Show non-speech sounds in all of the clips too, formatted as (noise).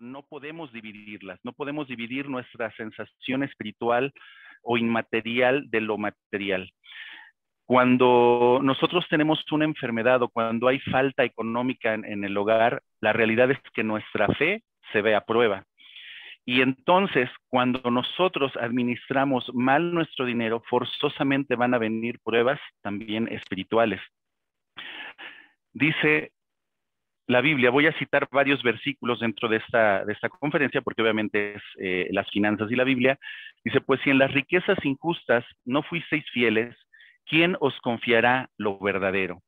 no podemos dividirlas, no podemos dividir nuestra sensación espiritual o inmaterial de lo material. Cuando nosotros tenemos una enfermedad o cuando hay falta económica en, el hogar, la realidad es que nuestra fe se ve a prueba. Y entonces, cuando nosotros administramos mal nuestro dinero, forzosamente van a venir pruebas también espirituales. Dice la Biblia, voy a citar varios versículos dentro de esta, de esta conferencia, porque obviamente es eh, las finanzas y la Biblia. Dice, pues si en las riquezas injustas no fuisteis fieles, ¿quién os confiará lo verdadero?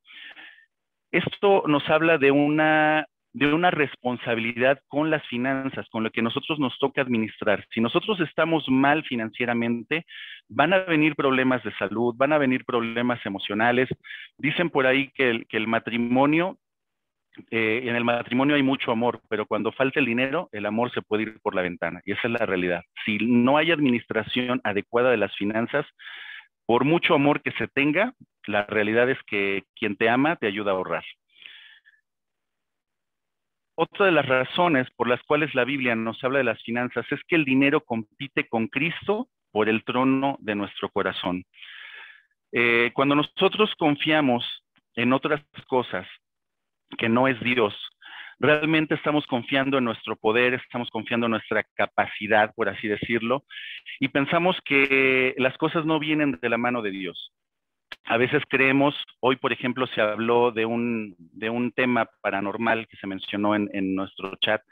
Esto nos habla de una, de una responsabilidad con las finanzas, con lo que nosotros nos toca administrar. Si nosotros estamos mal financieramente, van a venir problemas de salud, van a venir problemas emocionales. Dicen por ahí que el, que el matrimonio eh, en el matrimonio hay mucho amor, pero cuando falta el dinero, el amor se puede ir por la ventana. Y esa es la realidad. Si no hay administración adecuada de las finanzas, por mucho amor que se tenga, la realidad es que quien te ama te ayuda a ahorrar. Otra de las razones por las cuales la Biblia nos habla de las finanzas es que el dinero compite con Cristo por el trono de nuestro corazón. Eh, cuando nosotros confiamos en otras cosas, que no es Dios. Realmente estamos confiando en nuestro poder, estamos confiando en nuestra capacidad, por así decirlo, y pensamos que las cosas no vienen de la mano de Dios. A veces creemos, hoy por ejemplo se habló de un, de un tema paranormal que se mencionó en, en nuestro chat,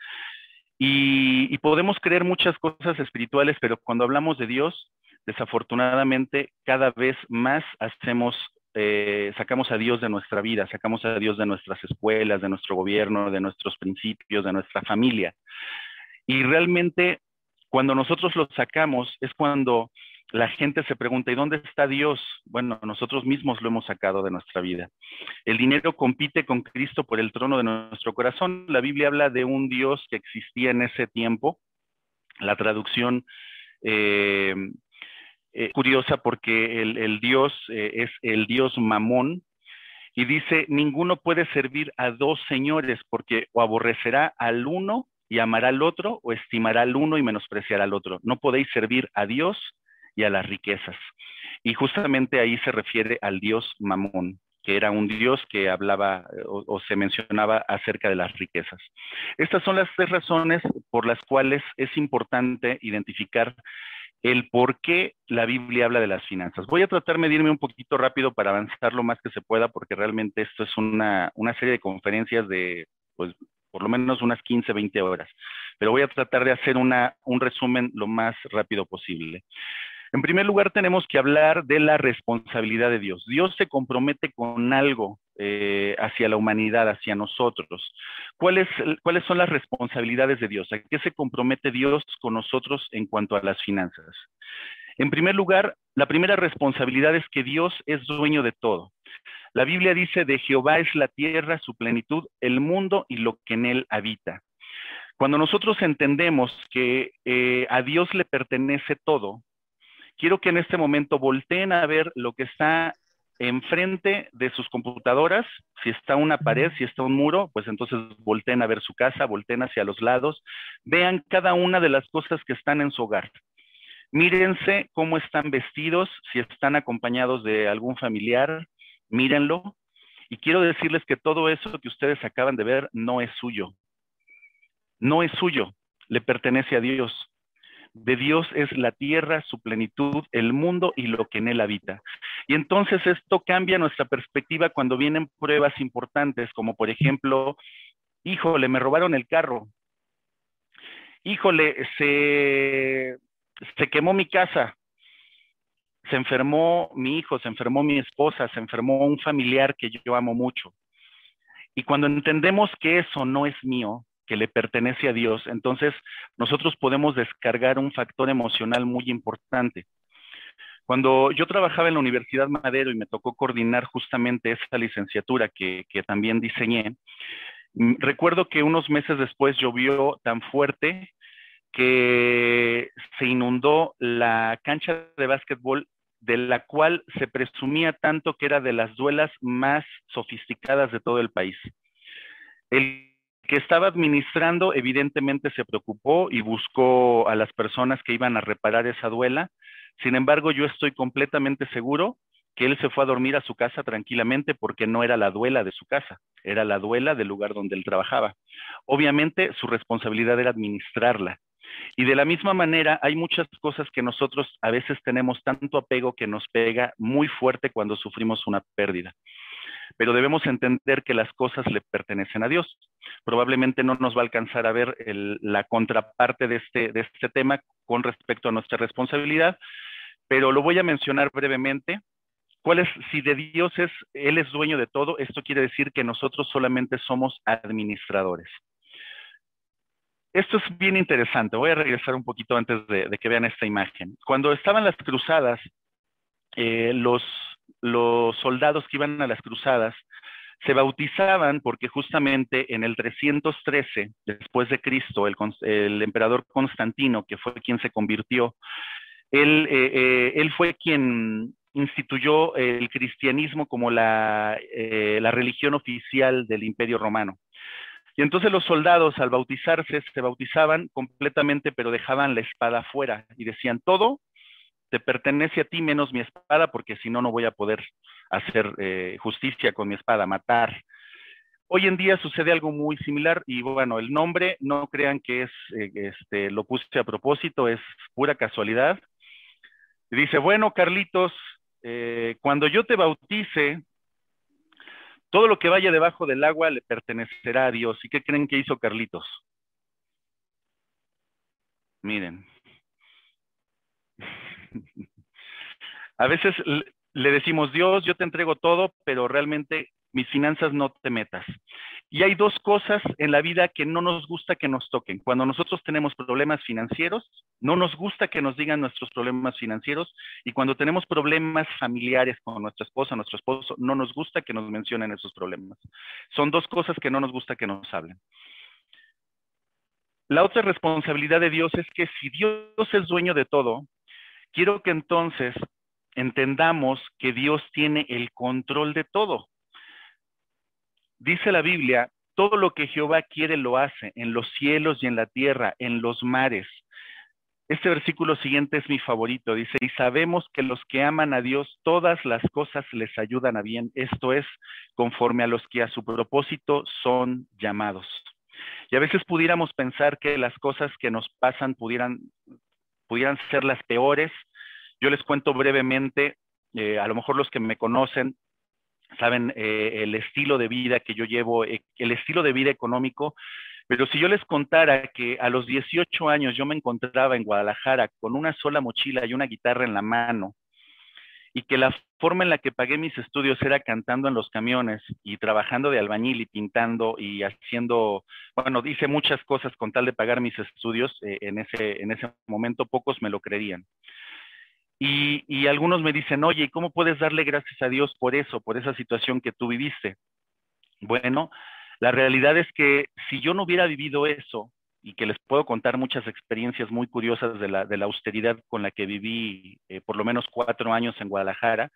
y, y podemos creer muchas cosas espirituales, pero cuando hablamos de Dios, desafortunadamente cada vez más hacemos eh, sacamos a Dios de nuestra vida, sacamos a Dios de nuestras escuelas, de nuestro gobierno, de nuestros principios, de nuestra familia. Y realmente cuando nosotros lo sacamos es cuando la gente se pregunta, ¿y dónde está Dios? Bueno, nosotros mismos lo hemos sacado de nuestra vida. El dinero compite con Cristo por el trono de nuestro corazón. La Biblia habla de un Dios que existía en ese tiempo. La traducción eh, eh, curiosa porque el, Dios eh, es el Dios mamón y dice, ninguno puede servir a dos señores porque o aborrecerá al uno y amará al otro o estimará al uno y menospreciará al otro. No podéis servir a Dios y a las riquezas. Y justamente ahí se refiere al Dios mamón que era un dios que hablaba eh, o, o, se mencionaba acerca de las riquezas. Estas son las tres razones por las cuales es importante identificar el por qué la Biblia habla de las finanzas. Voy a tratar de medirme un poquito rápido para avanzar lo más que se pueda, porque realmente esto es una, una serie de conferencias de, pues, por lo menos unas 15, 20 horas. Pero voy a tratar de hacer una, un resumen lo más rápido posible. En primer lugar, tenemos que hablar de la responsabilidad de Dios. Dios se compromete con algo eh, hacia la humanidad, hacia nosotros. ¿Cuáles, ¿Cuáles son las responsabilidades de Dios? ¿A qué se compromete Dios con nosotros en cuanto a las finanzas? En primer lugar, la primera responsabilidad es que Dios es dueño de todo. La Biblia dice, de Jehová es la tierra, su plenitud, el mundo y lo que en él habita. Cuando nosotros entendemos que eh, a Dios le pertenece todo, quiero que en este momento volteen a ver lo que está enfrente de sus computadoras, si está una pared, si está un muro, pues entonces volteen a ver su casa, volteen hacia los lados, vean cada una de las cosas que están en su hogar. Mírense cómo están vestidos, si están acompañados de algún familiar, mírenlo. Y quiero decirles que todo eso que ustedes acaban de ver no es suyo. No es suyo, le pertenece a Dios. De Dios es la tierra, su plenitud, el mundo y lo que en él habita. Y entonces esto cambia nuestra perspectiva cuando vienen pruebas importantes, como por ejemplo, híjole, me robaron el carro. Híjole, se, se quemó mi casa. se enfermó mi hijo, se enfermó mi esposa, se enfermó un familiar que yo amo mucho. Y cuando entendemos que eso no es mío, que le pertenece a Dios, entonces nosotros podemos descargar un factor emocional muy importante. Cuando yo trabajaba en la Universidad Madero y me tocó coordinar justamente esa licenciatura que, que también diseñé, mm, recuerdo que unos meses después llovió tan fuerte que se inundó la cancha de básquetbol de la cual se presumía tanto que era de las duelas más sofisticadas de todo el país. El que estaba administrando evidentemente se preocupó y buscó a las personas que iban a reparar esa duela. Sin embargo, yo estoy completamente seguro que él se fue a dormir a su casa tranquilamente porque no era la duela de su casa, era la duela del lugar donde él trabajaba. Obviamente su responsabilidad era administrarla. Y de la misma manera, hay muchas cosas que nosotros a veces tenemos tanto apego que nos pega muy fuerte cuando sufrimos una pérdida. Pero debemos entender que las cosas le pertenecen a Dios. Probablemente no nos va a alcanzar a ver la contraparte de este, de este tema con respecto a nuestra responsabilidad, pero lo voy a mencionar brevemente. ¿Cuál es, si de Dios es, Él es dueño de todo, esto quiere decir que nosotros solamente somos administradores. Esto es bien interesante. Voy a regresar un poquito antes de, que vean esta imagen. Cuando estaban las cruzadas, eh, los, los soldados que iban a las cruzadas se bautizaban porque justamente en el 313 después de Cristo, el, emperador Constantino, que fue quien se convirtió, él, eh, eh, él fue quien instituyó el cristianismo como la, la religión oficial del imperio romano. Y entonces los soldados al bautizarse se bautizaban completamente, pero dejaban la espada fuera y decían, todo te pertenece a ti menos mi espada, porque si no, no voy a poder hacer eh, justicia con mi espada, matar. Hoy en día sucede algo muy similar y bueno, el nombre no crean que es, eh, este, lo puse a propósito, es pura casualidad. dice, bueno, Carlitos, eh, cuando yo te bautice, todo lo que vaya debajo del agua le pertenecerá a Dios. ¿Y qué creen que hizo Carlitos? Miren. (laughs) A veces le decimos, Dios, yo te entrego todo, pero realmente mis finanzas no te metas. Y hay dos cosas en la vida que no nos gusta que nos toquen. Cuando nosotros tenemos problemas financieros, no nos gusta que nos digan nuestros problemas financieros. Y cuando tenemos problemas familiares con nuestra esposa, nuestro esposo, no nos gusta que nos mencionen esos problemas. Son dos cosas que no nos gusta que nos hablen. La otra responsabilidad de Dios es que si Dios es dueño de todo, quiero que entonces entendamos que Dios tiene el control de todo. Dice la Biblia, todo lo que Jehová quiere lo hace, en los cielos y en la tierra, en los mares. Este versículo siguiente es mi favorito. Dice, y sabemos que los que aman a Dios, todas las cosas les ayudan a bien. Esto es conforme a los que a su propósito son llamados. Y a veces pudiéramos pensar que las cosas que nos pasan pudieran, pudieran ser las peores. Yo les cuento brevemente, eh, a lo mejor los que me conocen saben eh, el estilo de vida que yo llevo, eh, el estilo de vida económico, pero si yo les contara que a los 18 años yo me encontraba en Guadalajara con una sola mochila y una guitarra en la mano, y que la forma en la que pagué mis estudios era cantando en los camiones y trabajando de albañil y pintando y haciendo, bueno, hice muchas cosas con tal de pagar mis estudios eh, en, ese, en ese momento, pocos me lo creerían. Y, algunos me dicen, oye, ¿cómo puedes darle gracias a Dios por eso, por esa situación que tú viviste? Bueno, la realidad es que si yo no hubiera vivido eso, y que les puedo contar muchas experiencias muy curiosas de la, de la austeridad con la que viví eh, por lo menos cuatro años en Guadalajara,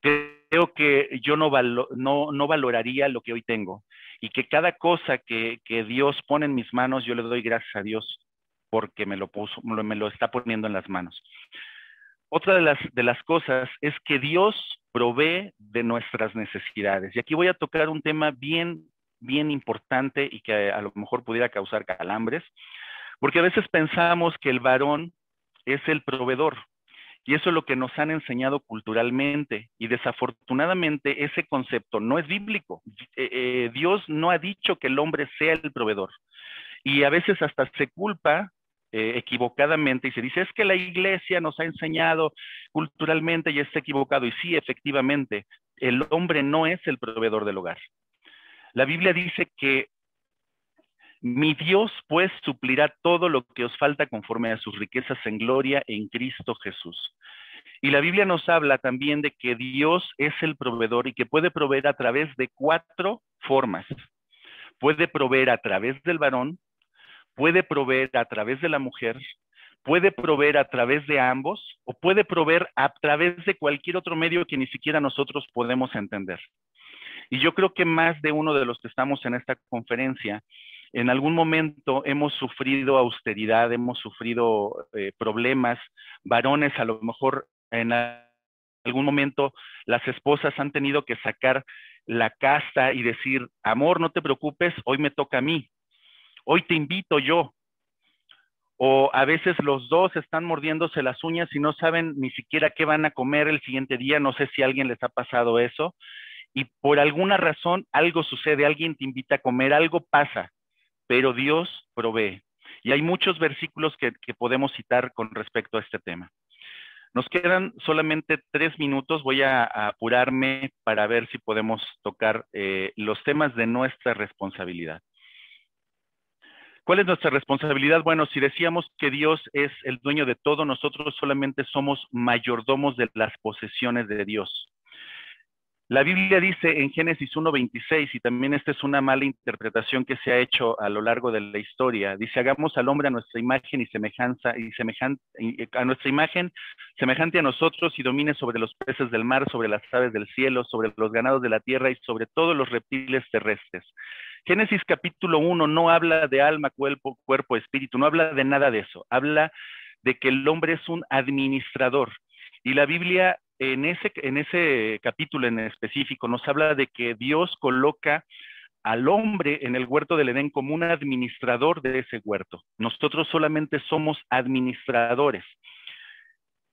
creo que yo no, no, no, valoraría lo que hoy tengo y que cada cosa que, que, Dios pone en mis manos, yo le doy gracias a Dios porque me lo, puso, me lo está poniendo en las manos. Otra de las, de las cosas es que Dios provee de nuestras necesidades. Y aquí voy a tocar un tema bien, bien importante y que a lo mejor pudiera causar calambres, porque a veces pensamos que el varón es el proveedor. Y eso es lo que nos han enseñado culturalmente. Y desafortunadamente ese concepto no es bíblico. Eh, eh, Dios no ha dicho que el hombre sea el proveedor. Y a veces hasta se culpa eh, equivocadamente y se dice, es que la iglesia nos ha enseñado culturalmente y está equivocado. Y sí, efectivamente, el hombre no es el proveedor del hogar. La Biblia dice que mi Dios pues suplirá todo lo que os falta conforme a sus riquezas en gloria en Cristo Jesús. Y la Biblia nos habla también de que Dios es el proveedor y que puede proveer a través de cuatro formas. Puede proveer a través del varón, puede proveer a través de la mujer, puede proveer a través de ambos o puede proveer a través de cualquier otro medio que ni siquiera nosotros podemos entender. Y yo creo que más de uno de los que estamos en esta conferencia en algún momento hemos sufrido austeridad, hemos sufrido eh, problemas, varones a lo mejor en algún momento las esposas han tenido que sacar la casta y decir, amor, no te preocupes, hoy me toca a mí, hoy te invito yo. O a veces los dos están mordiéndose las uñas y no saben ni siquiera qué van a comer el siguiente día, no sé si a alguien les ha pasado eso, y por alguna razón algo sucede, alguien te invita a comer, algo pasa, pero Dios provee. Y hay muchos versículos que, podemos citar con respecto a este tema. Nos quedan solamente tres minutos. Voy a, apurarme para ver si podemos tocar eh, los temas de nuestra responsabilidad. ¿Cuál es nuestra responsabilidad? Bueno, si decíamos que Dios es el dueño de todo, nosotros solamente somos mayordomos de las posesiones de Dios. La Biblia dice en Génesis 1.26, y también esta es una mala interpretación que se ha hecho a lo largo de la historia, dice, hagamos al hombre a nuestra imagen y semejanza, y semejante, a nuestra imagen, semejante a nosotros, y domine sobre los peces del mar, sobre las aves del cielo, sobre los ganados de la tierra y sobre todos los reptiles terrestres. Génesis capítulo 1 no habla de alma, cuerpo, cuerpo, espíritu, no habla de nada de eso, habla de que el hombre es un administrador. Y la Biblia en ese, capítulo en específico nos habla de que Dios coloca al hombre en el huerto del Edén como un administrador de ese huerto. Nosotros solamente somos administradores.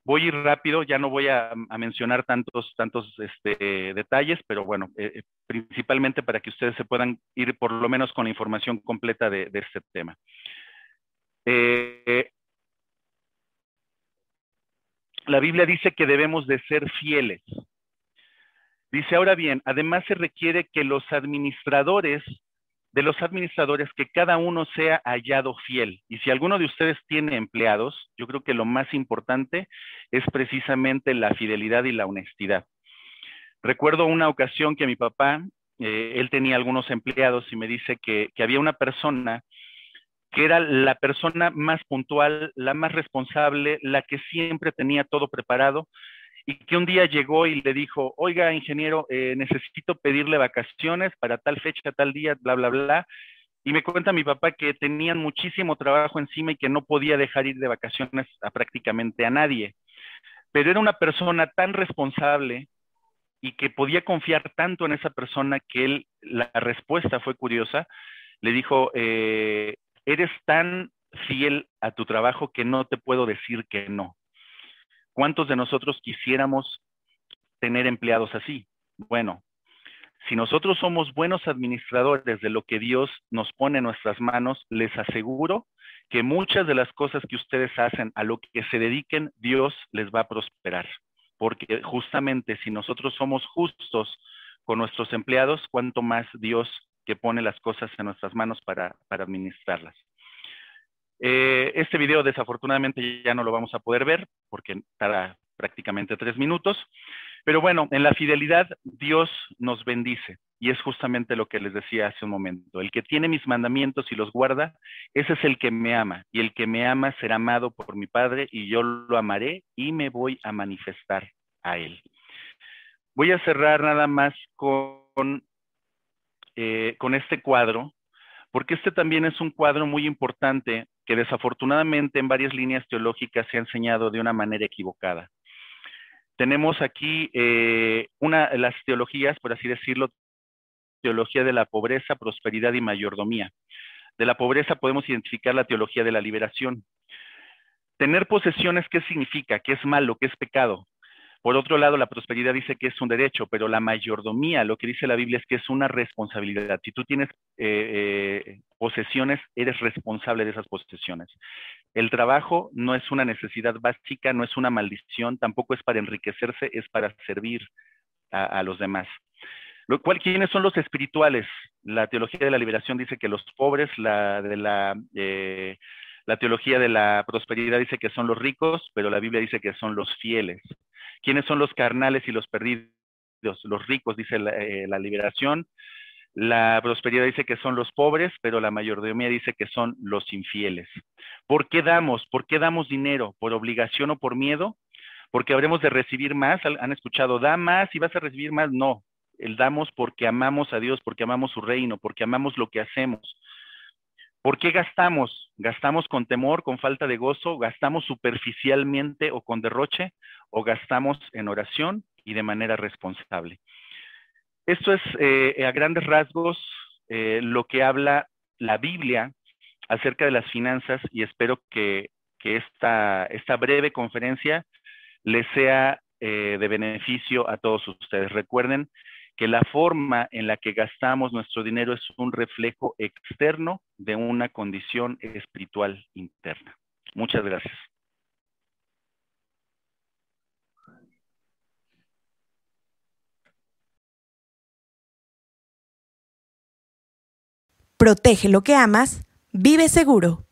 Voy a ir rápido, ya no voy a, mencionar tantos, tantos este, detalles, pero bueno, eh, eh, principalmente para que ustedes se puedan ir por lo menos con la información completa de, este tema. Eh, la Biblia dice que debemos de ser fieles. Dice, ahora bien, además se requiere que los administradores, de los administradores, que cada uno sea hallado fiel. Y si alguno de ustedes tiene empleados, yo creo que lo más importante es precisamente la fidelidad y la honestidad. Recuerdo una ocasión que mi papá, eh, él tenía algunos empleados y me dice que, que había una persona que era la persona más puntual, la más responsable, la que siempre tenía todo preparado, y que un día llegó y le dijo, oiga, ingeniero, eh, necesito pedirle vacaciones para tal fecha, tal día, bla, bla, bla. Y me cuenta mi papá que tenían muchísimo trabajo encima y que no podía dejar ir de vacaciones a prácticamente a nadie. Pero era una persona tan responsable y que podía confiar tanto en esa persona que él, la respuesta fue curiosa, le dijo, eh, eres tan fiel a tu trabajo que no te puedo decir que no. ¿Cuántos de nosotros quisiéramos tener empleados así? Bueno, si nosotros somos buenos administradores de lo que Dios nos pone en nuestras manos, les aseguro que muchas de las cosas que ustedes hacen, a lo que se dediquen, Dios les va a prosperar. Porque justamente si nosotros somos justos con nuestros empleados, cuanto más Dios que pone las cosas en nuestras manos para, administrarlas. Eh, este video desafortunadamente ya no lo vamos a poder ver porque tarda prácticamente tres minutos, pero bueno, en la fidelidad Dios nos bendice y es justamente lo que les decía hace un momento. El que tiene mis mandamientos y los guarda, ese es el que me ama y el que me ama será amado por mi Padre y yo lo amaré y me voy a manifestar a él. Voy a cerrar nada más con eh, con este cuadro, porque este también es un cuadro muy importante que desafortunadamente en varias líneas teológicas se ha enseñado de una manera equivocada. Tenemos aquí eh, una de las teologías, por así decirlo, teología de la pobreza, prosperidad y mayordomía. De la pobreza podemos identificar la teología de la liberación. Tener posesiones, ¿qué significa? ¿Qué es malo? ¿Qué es pecado? Por otro lado, la prosperidad dice que es un derecho, pero la mayordomía, lo que dice la Biblia es que es una responsabilidad. Si tú tienes eh, eh, posesiones, eres responsable de esas posesiones. El trabajo no es una necesidad básica, no es una maldición, tampoco es para enriquecerse, es para servir a, los demás. Lo cual, ¿Quiénes son los espirituales? La teología de la liberación dice que los pobres, la de la eh, la teología de la prosperidad dice que son los ricos, pero la Biblia dice que son los fieles. ¿Quiénes son los carnales y los perdidos? Los ricos, dice la, eh, liberación. La prosperidad dice que son los pobres, pero la mayordomía dice que son los infieles. ¿Por qué damos? ¿Por qué damos dinero? ¿Por obligación o por miedo? Porque habremos de recibir más. ¿Han escuchado? Da más y vas a recibir más. No. El damos porque amamos a Dios, porque amamos su reino, porque amamos lo que hacemos. ¿Por qué gastamos? ¿Gastamos con temor, con falta de gozo? ¿Gastamos superficialmente o con derroche? ¿O gastamos en oración y de manera responsable? Esto es eh, a grandes rasgos eh, lo que habla la Biblia acerca de las finanzas y espero que, esta, breve conferencia les sea eh, de beneficio a todos ustedes. Recuerden que la forma en la que gastamos nuestro dinero es un reflejo externo de una condición espiritual interna. Muchas gracias. Protege lo que amas, vive seguro.